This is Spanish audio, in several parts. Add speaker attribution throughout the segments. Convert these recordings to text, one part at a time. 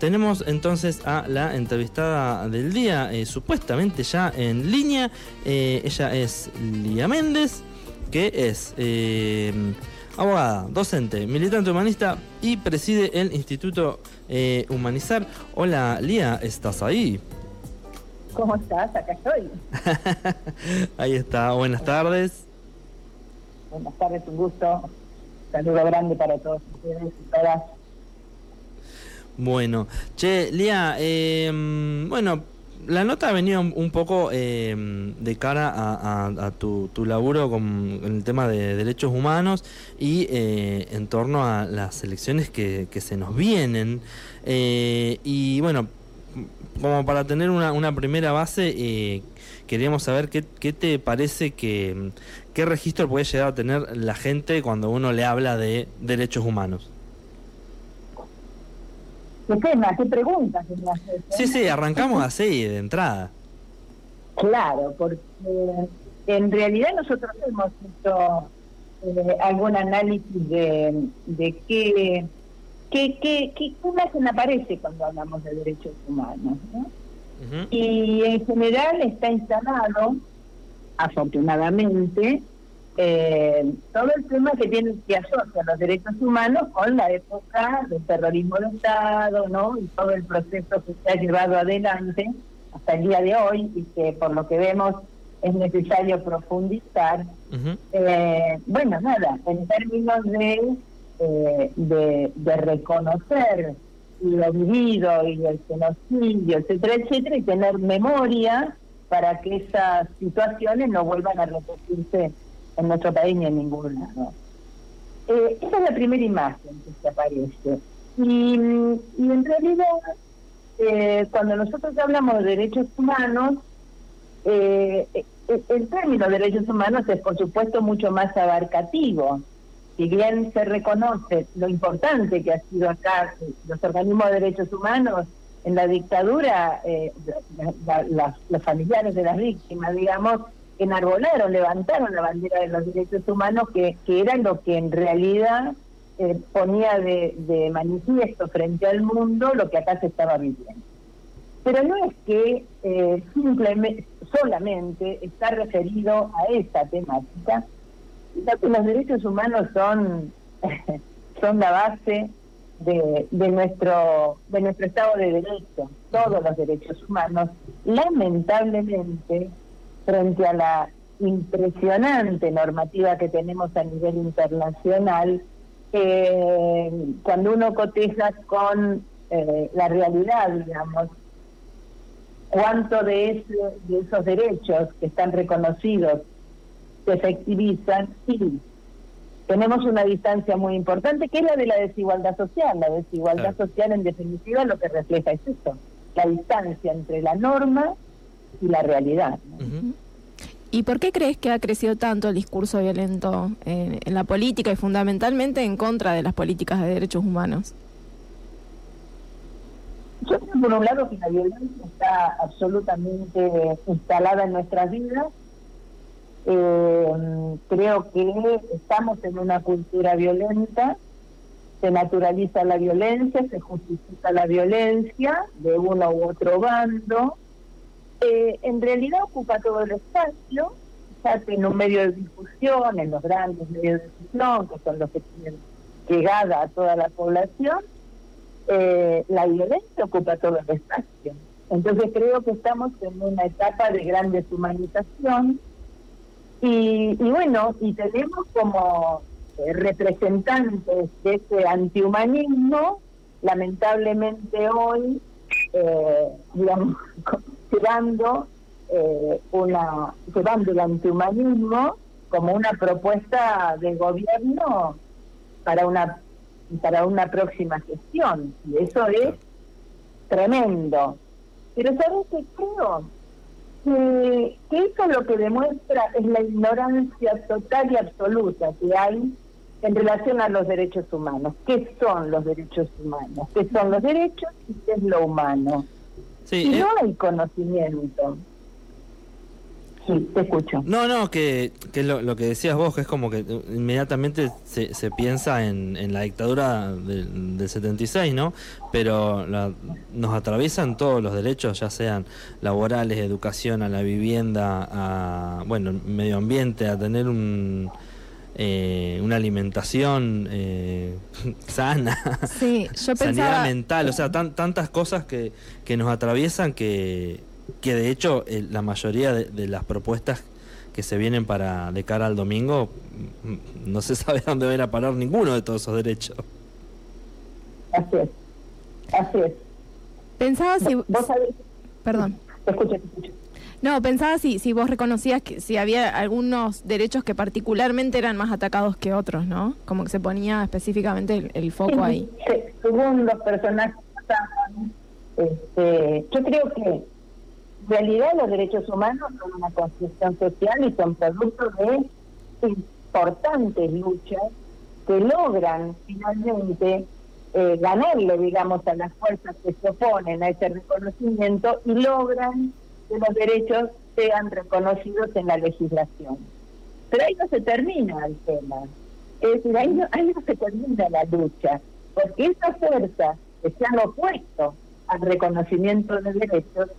Speaker 1: tenemos entonces a la entrevistada del día, eh, supuestamente ya en línea. Eh, ella es Lía Méndez, que es eh, abogada, docente, militante humanista y preside el Instituto Humanizar. Hola Lía, ¿estás ahí?
Speaker 2: ¿Cómo estás? Acá estoy.
Speaker 1: ahí está, buenas tardes.
Speaker 2: Buenas tardes, un gusto. saludo grande para todos ustedes y todas.
Speaker 1: Bueno, che, Lía, em, bueno, la nota ha venido un poco em, de cara a, tu, tu, laburo con el tema de derechos humanos y eh, en torno a las elecciones que, que se nos vienen. Eh, y bueno, como para tener una, una primera base, eh, queríamos saber qué, qué te parece que, qué registro puede llegar a tener la gente cuando uno le habla de derechos humanos.
Speaker 2: ¿Qué tema? ¿Qué preguntas?
Speaker 1: Sí, sí, arrancamos así, de entrada.
Speaker 2: Claro, porque en realidad nosotros hemos hecho eh, algún análisis de, de qué, qué, qué, qué, imagen aparece cuando hablamos de derechos humanos. ¿no? Y en general está instalado, afortunadamente, eh, todo el tema que tiene que asociar los derechos humanos con la época del terrorismo de Estado, ¿no? Y todo el proceso que se ha llevado adelante hasta el día de hoy y que por lo que vemos es necesario profundizar. eh, bueno, nada, en términos de, eh, de, de reconocer lo vivido y el genocidio, etcétera, etcétera, y tener memoria para que esas situaciones no vuelvan a repetirse en nuestro país ni en ningún lado. Eh, esa es la primera imagen que se aparece. Y, en realidad, eh, cuando nosotros hablamos de derechos humanos, eh, el término derechos humanos es, por supuesto, mucho más abarcativo. Si bien se reconoce lo importante que ha sido acá los organismos de derechos humanos en la dictadura, los familiares de las víctimas, digamos, enarbolaron, levantaron la bandera de los derechos humanos, que, que era lo que en realidad eh, ponía de, manifiesto frente al mundo lo que acá se estaba viviendo. Pero no es que eh, simplemente, solamente está referido a esa temática, que los derechos humanos son, son la base de, de, nuestro, de nuestro Estado de Derecho, todos los derechos humanos. Lamentablemente, frente a la impresionante normativa que tenemos a nivel internacional, eh, cuando uno coteja con eh, la realidad, digamos, cuánto de, de esos derechos que están reconocidos se efectivizan, sí, tenemos una distancia muy importante, que es la de la desigualdad social. La desigualdad social, en definitiva, lo que refleja es eso, la distancia entre la norma y la realidad.
Speaker 3: ¿Y por qué crees que ha crecido tanto el discurso violento en, la política y fundamentalmente en contra de las políticas de derechos humanos?
Speaker 2: Yo creo, por un lado, que la violencia está absolutamente instalada en nuestras vidas. Eh, creo que estamos en una cultura violenta, se naturaliza la violencia, se justifica la violencia de uno u otro bando eh, en realidad ocupa todo el espacio, ya en un medio de difusión, en los grandes medios de difusión, que son los que tienen llegada a toda la población, eh, la violencia ocupa todo el espacio. Entonces creo que estamos en una etapa de gran deshumanización y, bueno, y tenemos como eh, representantes de ese antihumanismo, lamentablemente hoy, digamos, llevando eh, una llevando el antihumanismo como una propuesta del gobierno para una para una próxima gestión y eso es tremendo pero sabes qué creo que, que eso lo que demuestra es la ignorancia total y absoluta que hay en relación a los derechos humanos. ¿Qué son los derechos humanos? ¿Qué son los derechos y qué es lo humano? Y no hay conocimiento. Sí, te escucho.
Speaker 1: No, no, que, que lo, lo que decías vos, que es como que inmediatamente se, se piensa en, en la dictadura del, del 76, ¿no? Pero la- nos atraviesan todos los derechos, ya sean laborales, educación, a la vivienda, a, bueno, medio ambiente, a tener un... eh, una alimentación eh, sana,
Speaker 3: Sí, yo
Speaker 1: sanidad
Speaker 3: pensaba...
Speaker 1: mental, o sea, tan- tantas cosas que, que nos atraviesan que, que de hecho eh, la mayoría de, de las propuestas que se vienen para de cara al domingo mm, no se sabe a dónde van a parar ninguno de todos esos derechos.
Speaker 2: Así es. Así es.
Speaker 3: Pensaba si...
Speaker 2: Vos sabés,
Speaker 3: Perdón.
Speaker 2: te escucho, te escucho.
Speaker 3: No, pensaba si, si vos reconocías que si había algunos derechos que particularmente eran más atacados que otros, ¿no? Como que se ponía específicamente el, el foco ahí.
Speaker 2: Sí, según los personajes pasaban, este, yo creo que en realidad los derechos humanos son una construcción social y son producto de importantes luchas que logran finalmente eh, ganarle, digamos, a las fuerzas que se oponen a ese reconocimiento y logran que los derechos sean reconocidos en la legislación. Pero ahí no se termina el tema. Es decir, ahí no, ahí no se termina la lucha, porque esas fuerzas que se han opuesto al reconocimiento de derechos,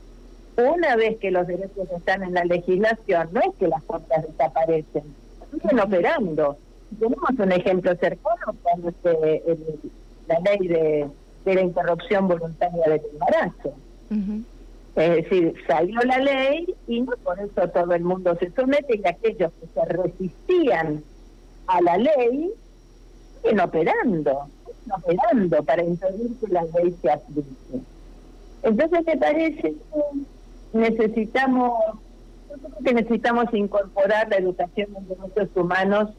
Speaker 2: una vez que los derechos están en la legislación, no es que las fuerzas desaparecen, siguen operando. Tenemos un ejemplo cercano cuando se, el- la ley de, de la interrupción voluntaria del embarazo.
Speaker 3: Ujú.
Speaker 2: Es decir, salió la ley y no por eso todo el mundo se somete y aquellos que se resistían a la ley siguen operando, siguen operando para impedir que la ley se aplique. Entonces me parece que necesitamos, que necesitamos incorporar la educación en derechos humanos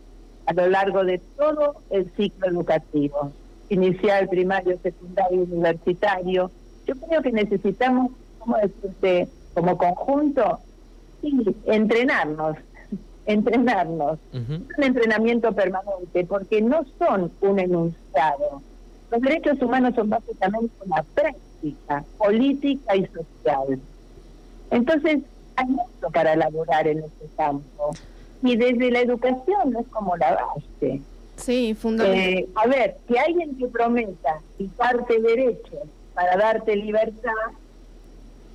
Speaker 2: a lo largo de todo el ciclo educativo, inicial, primario, secundario, universitario. Yo creo que necesitamos, ¿cómo decirte? Como conjunto, sí, entrenarnos, entrenarnos. Un entrenamiento permanente, porque no son un enunciado. Los derechos humanos son básicamente una práctica política y social. Entonces, hay mucho para elaborar en este campo. Y desde la educación es como la base.
Speaker 3: Sí, fundamental.
Speaker 2: Eh, a ver, que alguien te prometa quitarte derechos para darte libertad,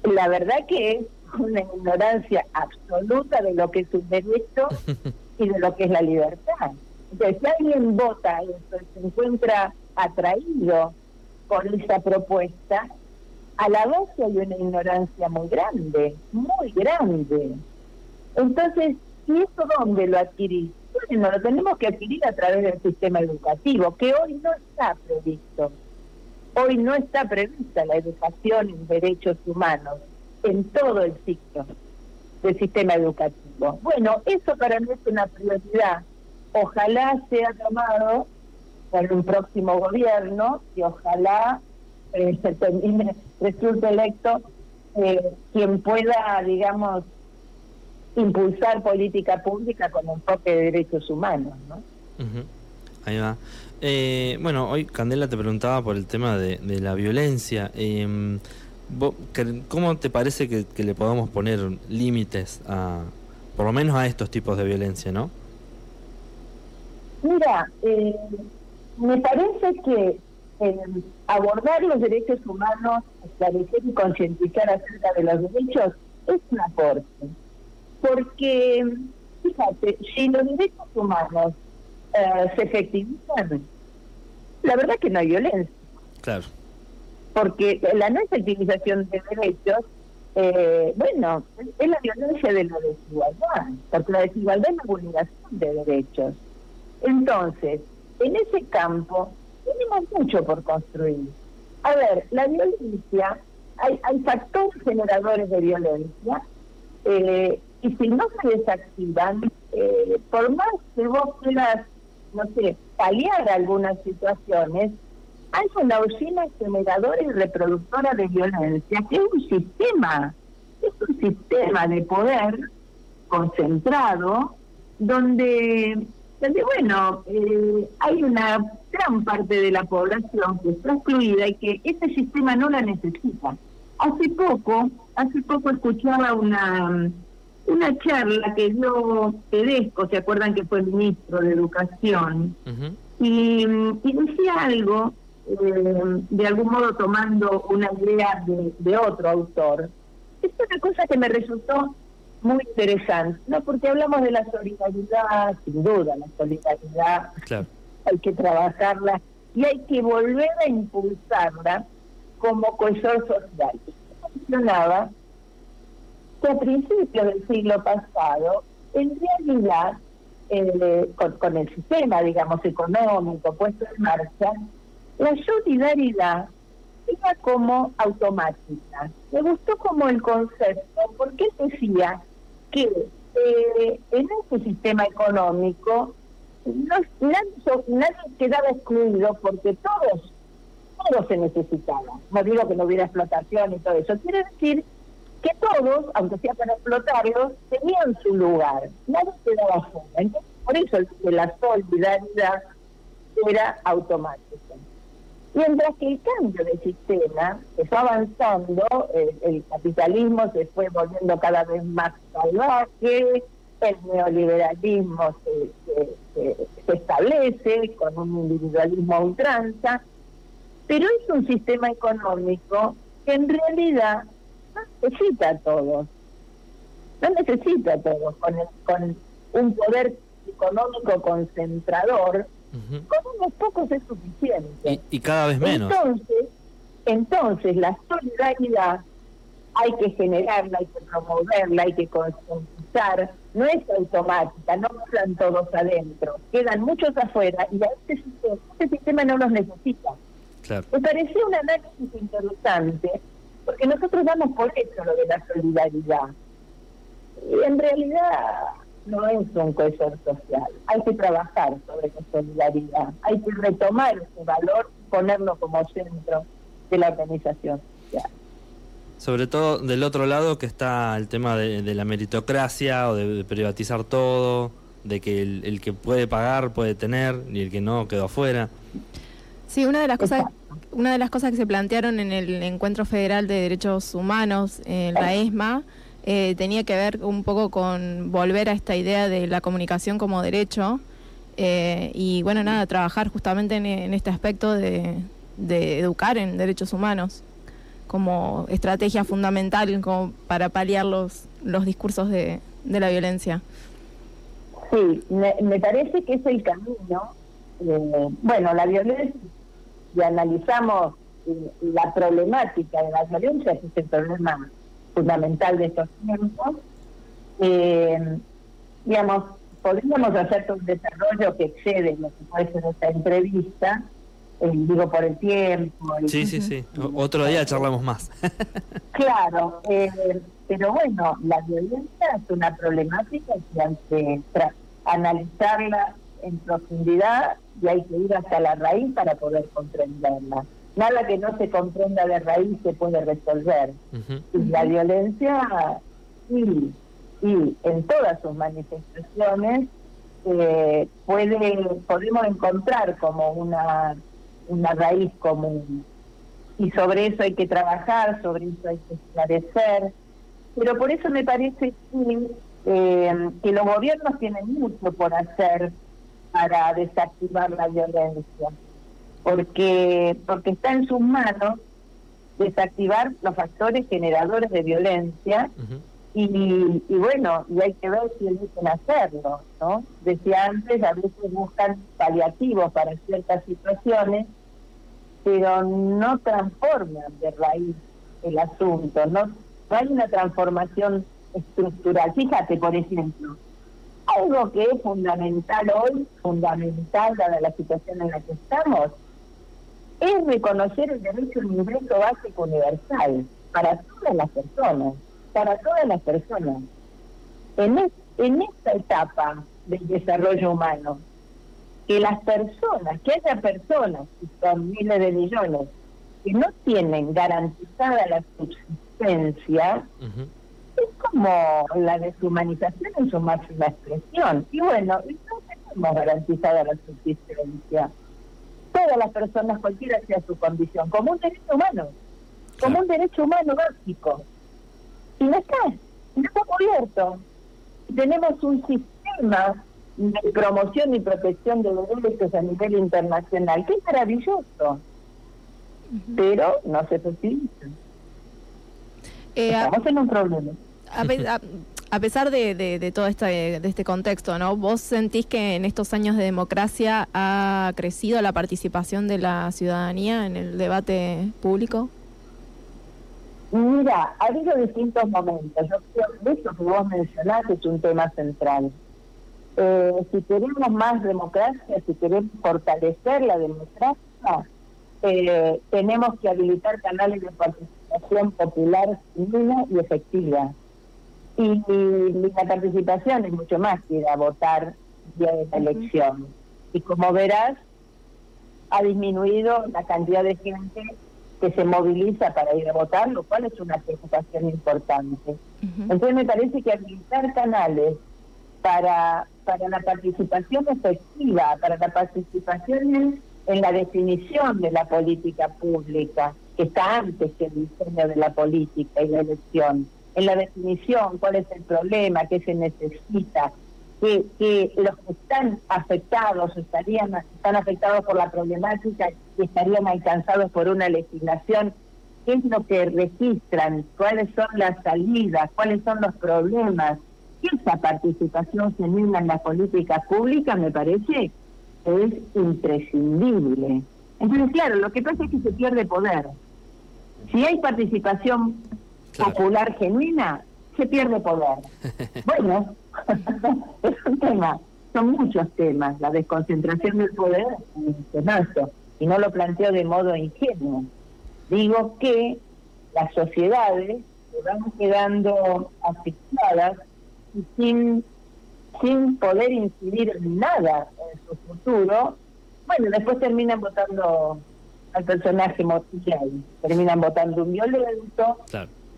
Speaker 2: la verdad que es una ignorancia absoluta de lo que es un derecho y de lo que es la libertad. Entonces, si alguien vota eso y se encuentra atraído por esa propuesta, a la base hay una ignorancia muy grande, muy grande. Entonces, ¿y eso dónde lo adquirís? Bueno, lo tenemos que adquirir a través del sistema educativo, que hoy no está previsto. Hoy no está prevista la educación en derechos humanos en todo el ciclo del sistema educativo. Bueno, eso para mí es una prioridad. Ojalá sea tomado por un próximo gobierno y ojalá eh, se termine, resulte electo eh, quien pueda, digamos, impulsar política pública con enfoque de derechos humanos, ¿no?
Speaker 1: Ahí va. Eh, bueno, hoy Candela te preguntaba por el tema de, la violencia. Eh, ¿Cómo te parece que, que le podamos poner límites a, por lo menos a estos tipos de violencia, no?
Speaker 2: Mira, eh, me parece que eh, abordar los derechos humanos, esclarecer y concientizar acerca de los derechos es un aporte. Porque, fíjate, si los derechos humanos eh, se efectivizan, la verdad que no hay violencia.
Speaker 1: Claro.
Speaker 2: porque la no efectivización de derechos, eh, bueno, es la violencia de la desigualdad, porque la desigualdad es la vulneración de derechos. Entonces, en ese campo tenemos mucho por construir. A ver, la violencia, hay, hay factores generadores de violencia, eh, y si no se desactivan, eh, por más que vos quieras, no sé, paliar algunas situaciones, hay una usina generadora y reproductora de violencia, que es un sistema, es un sistema de poder concentrado, donde, donde bueno, eh, hay una gran parte de la población que está excluida y que ese sistema no la necesita. Hace poco, hace poco escuchaba una una charla que dio Tedesco, ¿se acuerdan que fue ministro de Educación? y, decía algo, eh, de algún modo tomando una idea de, otro autor. Es una cosa que me resultó muy interesante, ¿no? Porque hablamos de la solidaridad, sin duda, la solidaridad, hay que trabajarla y hay que volver a impulsarla como cohesor social. Mencionaba que a principios del siglo pasado, en realidad, eh, con, el sistema, digamos, económico puesto en marcha, la solidaridad era como automática. Me gustó como el concepto, porque decía que eh, en este sistema económico no, nadie, nadie quedaba excluido porque todos, todos se necesitaban. No digo que no hubiera explotación y todo eso. Quiere decir que todos, aunque sea para explotarlos, tenían su lugar. Nadie quedaba fuera. Entonces, por eso la solidaridad era automática. Mientras que el cambio de sistema se fue avanzando, el capitalismo se fue volviendo cada vez más salvaje, el neoliberalismo se, se, establece con un individualismo a ultranza, pero es un sistema económico que en realidad necesita a todos, no necesita a todos, con, con un poder económico concentrador, con unos pocos es suficiente.
Speaker 1: Y, cada vez menos.
Speaker 2: Entonces, entonces la solidaridad hay que generarla, hay que promoverla, hay que concientizar, no es automática, no quedan todos adentro, quedan muchos afuera y a este sistema, este sistema no los necesita. Me pareció un análisis interesante, porque nosotros damos por hecho lo de la solidaridad. Y en realidad no es un cohesor social. Hay que trabajar sobre la solidaridad. Hay que retomar ese valor y ponerlo como centro de la organización social.
Speaker 1: Sobre todo del otro lado que está el tema de, la meritocracia o de, privatizar todo, de que el, que puede pagar puede tener y el que no quedó afuera.
Speaker 3: Sí, una de las cosas una de las cosas que se plantearon en el Encuentro Federal de Derechos Humanos, en la ESMA, eh, tenía que ver un poco con volver a esta idea de la comunicación como derecho eh, y bueno, nada, trabajar justamente en, este aspecto de, educar en derechos humanos como estrategia fundamental como para paliar los, los discursos de, la violencia.
Speaker 2: Sí, me, parece que es el camino. Eh, bueno, la violencia si analizamos eh, la problemática de la violencia, que es el problema fundamental de estos tiempos, eh, digamos, podríamos hacer un desarrollo que excede lo que puede ser esta entrevista, eh, digo por el tiempo.
Speaker 1: sí, sí, sí. Otro día charlamos más.
Speaker 2: claro, pero bueno, la violencia es una problemática que hay que analizarla en profundidad y hay que ir hasta la raíz para poder comprenderla. Nada que no se comprenda de raíz se puede resolver. Y la violencia, y, y en todas sus manifestaciones, eh, puede, podemos encontrar como una, una raíz común. Y sobre eso hay que trabajar, sobre eso hay que esclarecer. Pero por eso me parece que, eh, que los gobiernos tienen mucho por hacer para desactivar la violencia, porque, porque está en sus manos desactivar los factores generadores de violencia y, y, bueno, y hay que ver si eligen hacerlo, ¿no? Decía antes, a veces buscan paliativos para ciertas situaciones, pero no transforman de raíz el asunto, no, no hay una transformación estructural. Fíjate, por ejemplo, algo que es fundamental hoy, fundamental dada la situación en la que estamos, es reconocer el derecho a un ingreso básico universal para todas las personas, para todas las personas. En, en esta etapa del desarrollo humano, que las personas, que haya personas, y son miles de millones, que no tienen garantizada la subsistencia, es como la deshumanización en su máxima expresión. Y bueno, no tenemos garantizada la subsistencia. Todas las personas, cualquiera sea su condición, como un derecho humano, como un derecho humano básico. Y no está, no está cubierto. tenemos un sistema de promoción y protección de derechos a nivel internacional, que es maravilloso, pero no se facilita. Eh, Estamos en un problema.
Speaker 3: A, pesar de, todo este, de este contexto, ¿no? ¿Vos sentís que en estos años de democracia ha crecido la participación de la ciudadanía en el debate público?
Speaker 2: Mira, ha habido distintos momentos. Yo creo que eso que vos mencionaste es un tema central. Eh, si queremos más democracia, si queremos fortalecer la democracia, eh, tenemos que habilitar canales de participación popular y efectiva. Y, la participación es mucho más que ir a votar día de la elección. Y como verás, ha disminuido la cantidad de gente que se moviliza para ir a votar, lo cual es una preocupación importante. Entonces me parece que habilitar canales para, para la participación efectiva, para la participación en, la definición de la política pública, que está antes que el diseño de la política y la elección, en la definición, cuál es el problema, qué se necesita, que, que los que están afectados estarían están afectados por la problemática y estarían alcanzados por una legislación, qué es lo que registran, cuáles son las salidas, cuáles son los problemas. Esa participación genuina en la política pública me parece es imprescindible. Entonces, claro, lo que pasa es que se pierde poder. Si hay participación popular genuina, se pierde poder. bueno, es un tema, son muchos temas. La desconcentración del poder es un temazo, y no lo planteo de modo ingenuo. Digo que las sociedades se van quedando asfixiadas y sin, sin poder incidir en nada en su futuro, bueno, después terminan votando al personaje mortillal, terminan votando un violento,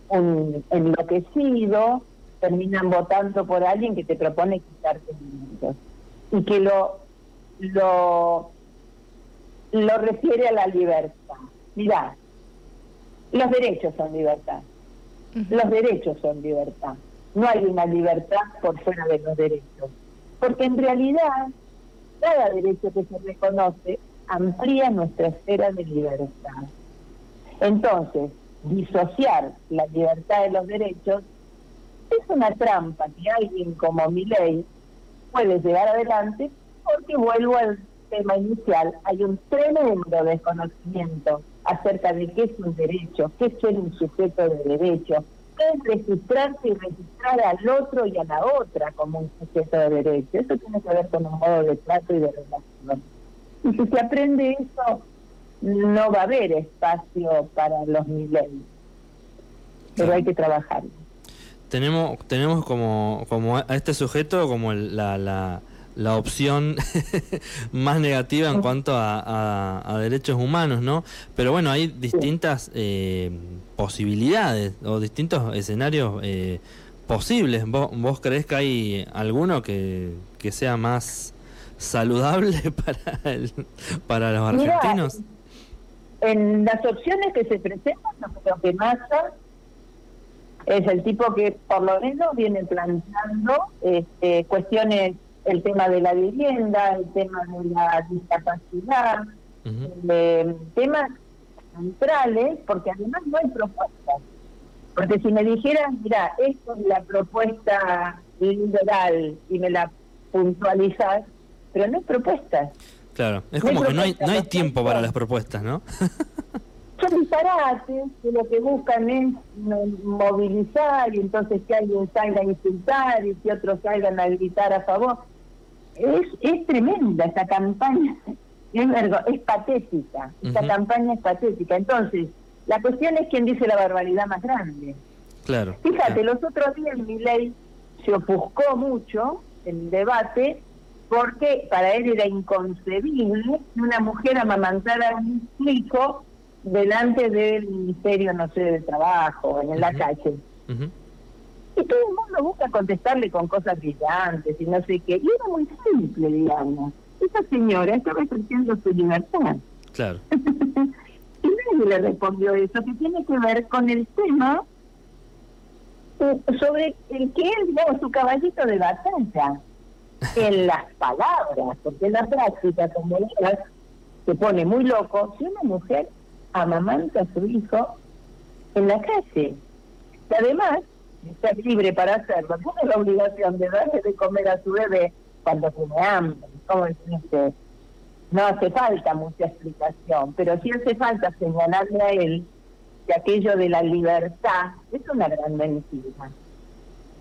Speaker 2: un enloquecido, terminan votando por alguien que te propone quitarte minutos y que lo lo lo refiere a la libertad. Mirá, los derechos son libertad. Los derechos son libertad. No hay una libertad por fuera de los derechos. Porque en realidad, cada derecho que se reconoce amplía nuestra esfera de libertad. Entonces, disociar la libertad de los derechos es una trampa que alguien como mi ley puede llevar adelante porque vuelvo al tema inicial, hay un tremendo desconocimiento acerca de qué es un derecho, qué es ser un sujeto de derecho, qué es registrarse y registrar al otro y a la otra como un sujeto de derecho. Eso tiene que ver con un modo de trato y de relación. Y si se aprende eso, no va a haber espacio para los milenios. Pero hay que trabajarlo
Speaker 1: tenemos tenemos como como a este sujeto como la, la, la opción más negativa en cuanto a, derechos humanos, ¿no? Pero bueno, hay distintas eh, posibilidades o distintos escenarios eh, posibles. ¿Vos, ¿Vos crees que hay alguno que, que sea más saludable para, el, para los argentinos?
Speaker 2: En las opciones que se presentan, lo que más es el tipo que por lo menos viene planteando este, cuestiones, el tema de la vivienda, el tema de la discapacidad, eh, temas centrales, porque además no hay propuestas. Porque si me dijeran, mira, esto es la propuesta liberal y me la puntualizas, pero no hay propuestas.
Speaker 1: Claro, es como que no hay, no hay tiempo para las propuestas, ¿no?
Speaker 2: son disparates que lo que buscan es movilizar y entonces que alguien salga a insultar y que otros salgan a gritar a favor. Es, es tremenda esta campaña, es, es patética, esta campaña es patética. Entonces, la cuestión es quién dice la barbaridad más grande.
Speaker 1: Claro.
Speaker 2: Fíjate, los otros días mi ley se ofuscó mucho en el debate porque para él era inconcebible que una mujer amamantara a un hijo delante del Ministerio, no sé, de Trabajo, en la calle. Y todo el mundo busca contestarle con cosas brillantes y no sé qué. Y era muy simple, digamos. Esa señora estaba ejerciendo su libertad.
Speaker 1: Claro.
Speaker 2: y nadie le respondió eso, que tiene que ver con el tema sobre el que es digamos, su caballito de batalla en las palabras, porque en la práctica, como digas, se pone muy loco si una mujer amamanta a su hijo en la calle. Y además, está libre para hacerlo, tiene la obligación de darle de comer a su bebé cuando tiene hambre. ¿Cómo decirte? No hace falta mucha explicación, pero sí hace falta señalarle a él que aquello de la libertad es una gran mentira.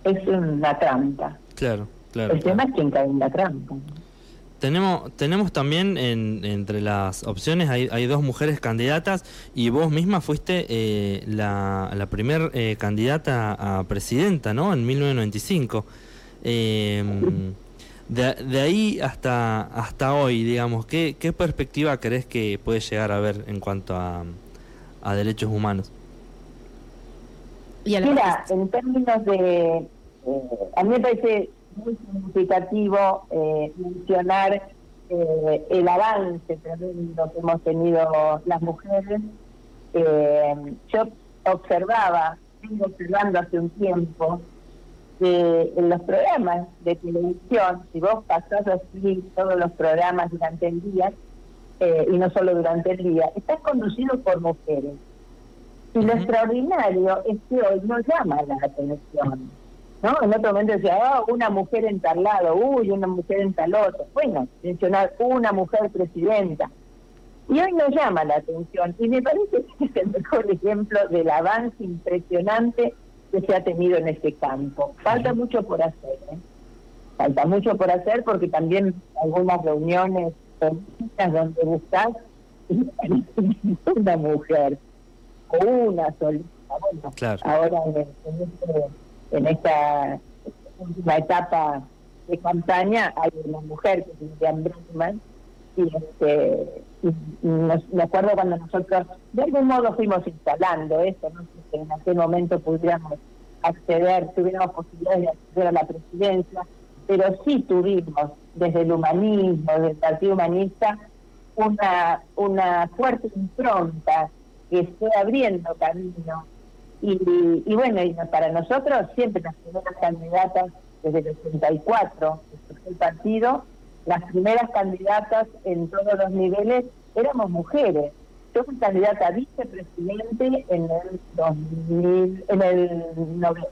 Speaker 2: Es una trampa.
Speaker 1: Claro, claro.
Speaker 2: El tema es quien cae en la trampa.
Speaker 1: Tenemos, tenemos también en, entre las opciones, hay, hay dos mujeres candidatas y vos misma fuiste eh, la, la primer eh, candidata a presidenta, ¿no? En 1995. Eh, de, de, ahí hasta, hasta hoy, digamos, ¿qué, ¿qué perspectiva crees que puede llegar a ver en cuanto a, a derechos humanos?
Speaker 2: Mira, en términos de... Eh, a mí me parece muy significativo eh, mencionar eh, el avance tremendo que hemos tenido las mujeres. Eh, yo observaba, vengo observando hace un tiempo, que en los programas de televisión, si vos pasás así todos los programas durante el día, eh, y no solo durante el día, estás conducido por mujeres. Y lo extraordinario es que hoy no llama la atención. ¿No? En otro momento decía, ah, una mujer en tal lado, uy, una mujer en tal otro. Bueno, mencionar una mujer presidenta. Y hoy no llama la atención. Y me parece que es el mejor ejemplo del avance impresionante que se ha tenido en este campo. Falta mucho por hacer, ¿eh? Falta mucho por hacer porque también algunas reuniones donde buscas una mujer o una solita. Bueno,
Speaker 1: claro.
Speaker 2: ahora en, en, este, en, esta última etapa de campaña hay una mujer que es Miriam Brickman y este y me acuerdo cuando nosotros de algún modo fuimos instalando eso, no si en aquel momento pudiéramos acceder, tuviéramos posibilidades de acceder a la presidencia, pero sí tuvimos desde el humanismo, desde el Partido Humanista, una, una fuerte impronta que esté abriendo camino. Y, y bueno, y para nosotros siempre las primeras candidatas, desde el 84, el partido, las primeras candidatas en todos los niveles éramos mujeres. Yo fui candidata a vicepresidente en el 2000, en el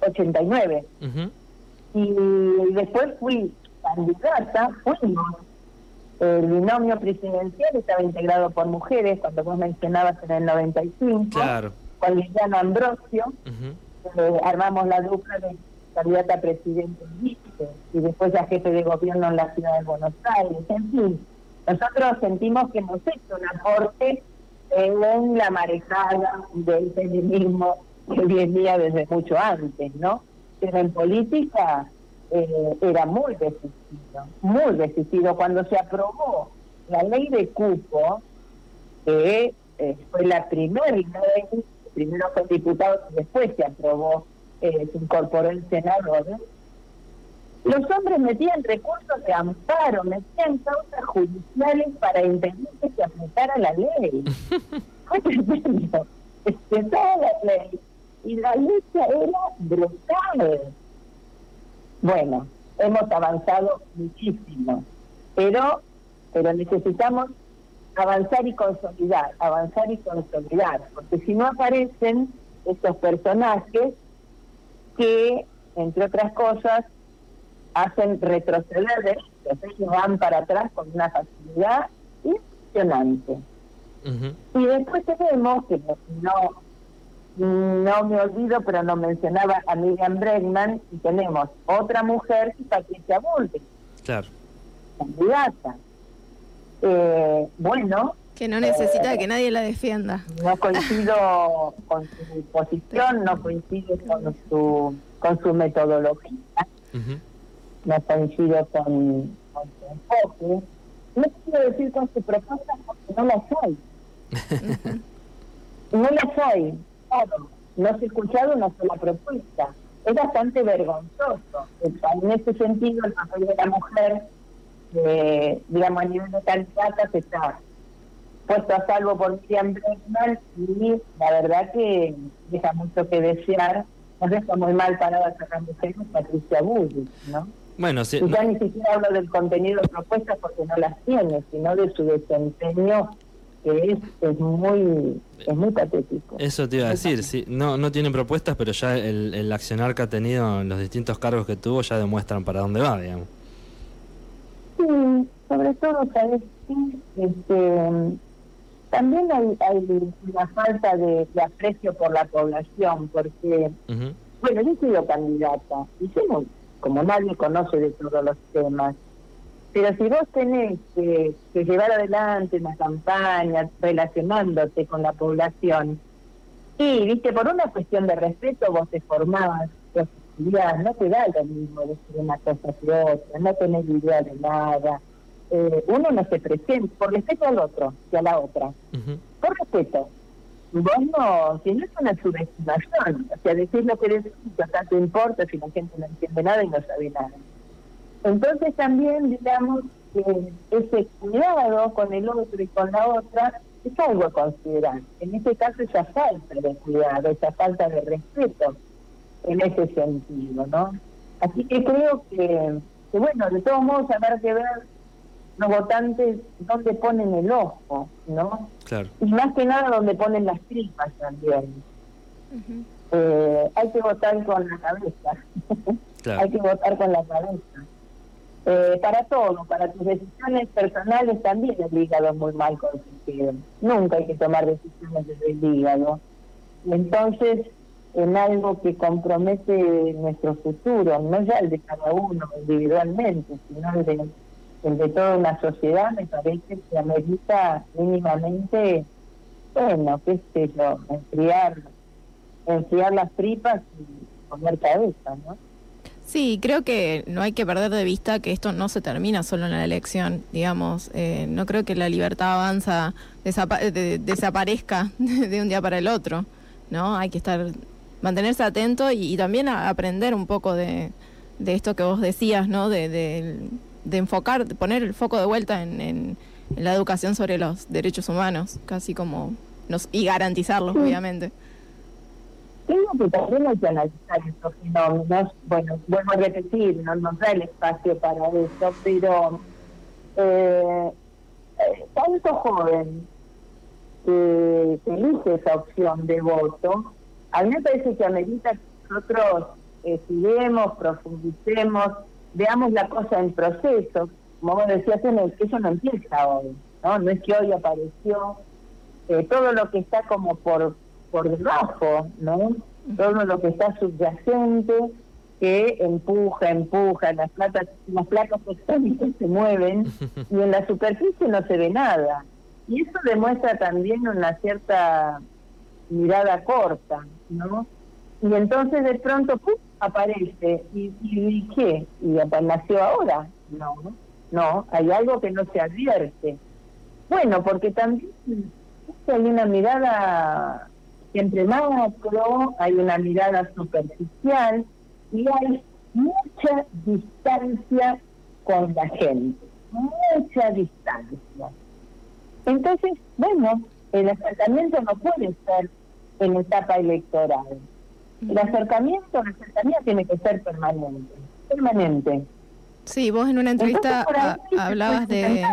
Speaker 2: 89. Uh -huh. Y después fui candidata, fuimos. El binomio presidencial estaba integrado por mujeres, cuando vos mencionabas en el 95,
Speaker 1: claro.
Speaker 2: Con Liliana Ambrosio, uh -huh. eh, armamos la dupla de candidata a presidente y después ya jefe de gobierno en la ciudad de Buenos Aires, en fin. Nosotros sentimos que hemos hecho un aporte en la marejada del feminismo que venía desde mucho antes, ¿no? Pero en política eh, era muy decisivo, muy decisivo. Cuando se aprobó la ley de cupo, que eh, fue la primera ley, primero fue diputado y después se aprobó, eh, se incorporó el senador, los hombres metían recursos de amparo, metían causas judiciales para impedir que se aplicara la ley. Fue tremendo. Estaba la ley y la lucha era brutal. Bueno, hemos avanzado muchísimo, pero, pero necesitamos avanzar y consolidar, avanzar y consolidar, porque si no aparecen estos personajes que, entre otras cosas, hacen retroceder derechos, ellos van para atrás con una facilidad impresionante. Uh -huh. Y después tenemos, que no, no me olvido, pero no mencionaba a Miriam Bregman, y tenemos otra mujer, Patricia Bullrich.
Speaker 1: Claro.
Speaker 2: Candidata. Eh, bueno.
Speaker 3: Que no necesita eh, que nadie la defienda.
Speaker 2: No coincido con su posición, no coincido con su, con su metodología. Uh -huh no coincido con, con su enfoque. No quiero decir con su propuesta porque no la soy. no la soy. Claro, no se ha escuchado una sola propuesta. Es bastante vergonzoso. En ese sentido, el papel de la mujer, eh, digamos, a nivel de candidatas, está puesto a salvo por Miriam Bregman y la verdad que deja mucho que desear nos deja muy mal parada sacando mujeres Patricia Bullrich, ¿no?
Speaker 1: Bueno, sí,
Speaker 2: y ya ni siquiera hablo del contenido de propuestas porque no las tiene, sino de su desempeño que es, es muy es muy patético.
Speaker 1: Eso te iba a decir, sí, no no tiene propuestas, pero ya el, el accionar que ha tenido en los distintos cargos que tuvo ya demuestran para dónde va, digamos.
Speaker 2: Sí, sobre todo, ¿sabes? este, también hay, hay una falta de, aprecio por la población, porque, bueno, yo he sido candidata, y como nadie conoce de todos los temas, pero si vos tenés que, llevar adelante una campaña relacionándote con la población, y, viste, por una cuestión de respeto vos te formabas, vos estudiás, no te da lo mismo decir una cosa que otra, no tenés idea de nada, eh, uno no se presenta por respeto al otro y a la otra. Por respeto. Vos no, si no es una subestimación, o sea, decir lo que decís, acá te importa si la gente no entiende nada y no sabe nada. Entonces también, digamos, que ese cuidado con el otro y con la otra es algo a considerar. En este caso, esa falta de cuidado, esa falta de respeto en ese sentido, ¿no? Así que creo que, que bueno, de todos modos habrá que ver los votantes donde ponen el ojo, ¿no?
Speaker 1: Claro.
Speaker 2: Y más que nada donde ponen las tripas también. eh, hay que votar con la cabeza. hay que votar con la cabeza. Eh, para todo, para tus decisiones personales también el hígado es muy mal consentido. Nunca hay que tomar decisiones desde el hígado. Entonces, en algo que compromete nuestro futuro, no ya el de cada uno individualmente, sino el de el de toda una sociedad, me parece que amerita mínimamente, bueno, qué sé yo, enfriar, enfriar las tripas y comer cabeza, ¿no?
Speaker 3: Sí, creo que no hay que perder de vista que esto no se termina solo en la elección, digamos. Eh, no creo que la libertad avanza desaparezca de un día para el otro, ¿no? Hay que estar, mantenerse atento y, también aprender un poco de, de, esto que vos decías, ¿no? De, de, de enfocar, de poner el foco de vuelta en, en, la educación sobre los derechos humanos, casi como nos y garantizarlos, obviamente.
Speaker 2: Creo que también hay que analizar estos fenómenos. Bueno, vuelvo a repetir, no nos da el espacio para eso, pero eh, eh tanto joven que elige esa opción de voto, a mí me parece que amerita que nosotros estudiemos, profundicemos, veamos la cosa en proceso. Como vos decías, eso no empieza hoy, ¿no? No es que hoy apareció eh, todo lo que está como por, por debajo, ¿no? Todo lo que está subyacente que empuja, empuja, las placas, las placas se mueven y en la superficie no se ve nada. Y eso demuestra también una cierta mirada corta, ¿no? Y entonces de pronto aparece. ¿Y, y, qué? ¿Y nació ahora? No, no, hay algo que no se advierte. Bueno, porque también hay una mirada siempre macro, hay una mirada superficial y hay mucha distancia con la gente, mucha distancia. Entonces, bueno, el acercamiento no puede ser en etapa electoral. El acercamiento, la cercanía tiene que ser permanente, permanente.
Speaker 3: Sí, vos en una entrevista hablabas de...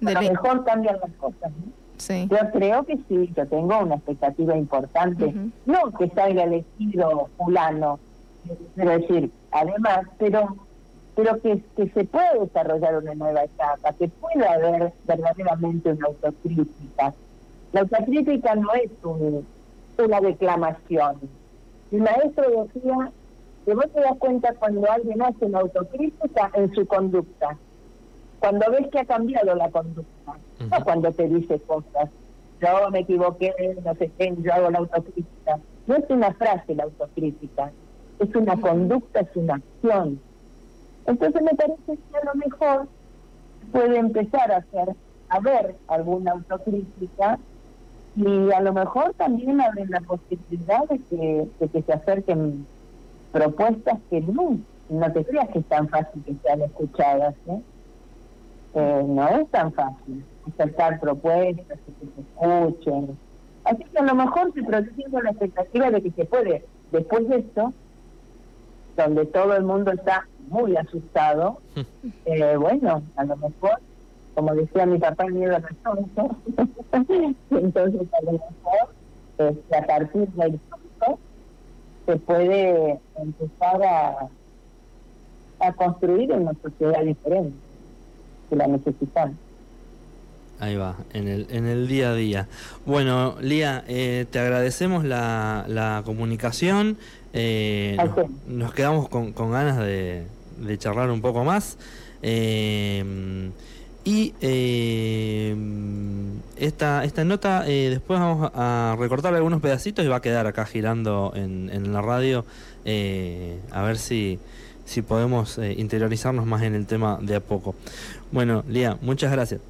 Speaker 2: de a lo mejor cambian las cosas. Sí. Yo creo que sí, yo tengo una expectativa importante. No que salga elegido fulano, quiero decir, además, pero pero que, que se puede desarrollar una nueva etapa, que pueda haber verdaderamente una autocrítica. La autocrítica no es un, una declamación, el maestro decía que vos te das cuenta cuando alguien hace una autocrítica en su conducta, cuando ves que ha cambiado la conducta, no cuando te dice cosas. Yo me equivoqué, no sé qué, yo hago la autocrítica. No es una frase la autocrítica, es una conducta, es una acción. Entonces me parece que a lo mejor puede empezar a hacer, a ver alguna autocrítica y a lo mejor también abren la posibilidad de que, de que se acerquen propuestas que no, no te creas que es tan fácil que sean escuchadas. ¿eh? Eh, no es tan fácil acercar propuestas, que se escuchen. Así que a lo mejor se produciendo la expectativa de que se puede después de esto, donde todo el mundo está muy asustado, eh, bueno, a lo mejor, como decía mi papá, miedo razón, entonces a lo mejor este, a partir del se puede empezar a, a construir una sociedad diferente que la necesitamos.
Speaker 1: Ahí va, en el, en el día a día. Bueno, Lía, eh, te agradecemos la, la comunicación. Eh, nos, quedamos con, con ganas de, de, charlar un poco más. Eh, y eh, esta, esta nota, eh, después vamos a recortar algunos pedacitos y va a quedar acá girando en, en la radio. Eh, a ver si, si podemos eh, interiorizarnos más en el tema de a poco. Bueno, Lía, muchas gracias.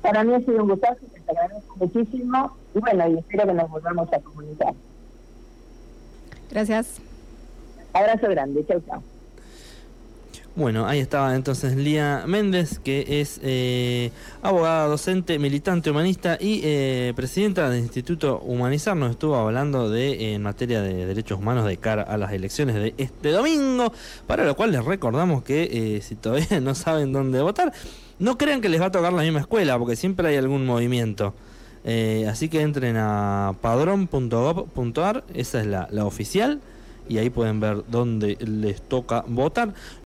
Speaker 2: Para mí ha sido un gustazo, te agradezco muchísimo y bueno, y espero que nos volvamos a comunicar.
Speaker 3: Gracias.
Speaker 2: Abrazo grande, chau, chau.
Speaker 1: Bueno, ahí estaba entonces Lía Méndez, que es eh, abogada, docente, militante humanista y eh, presidenta del Instituto Humanizar. Nos estuvo hablando de eh, en materia de derechos humanos de cara a las elecciones de este domingo, para lo cual les recordamos que si todavía no saben dónde votar, no crean que les va a tocar la misma escuela, porque siempre hay algún movimiento. así que entren a padrón.gov.ar, esa es la, la oficial, y ahí pueden ver dónde les toca votar.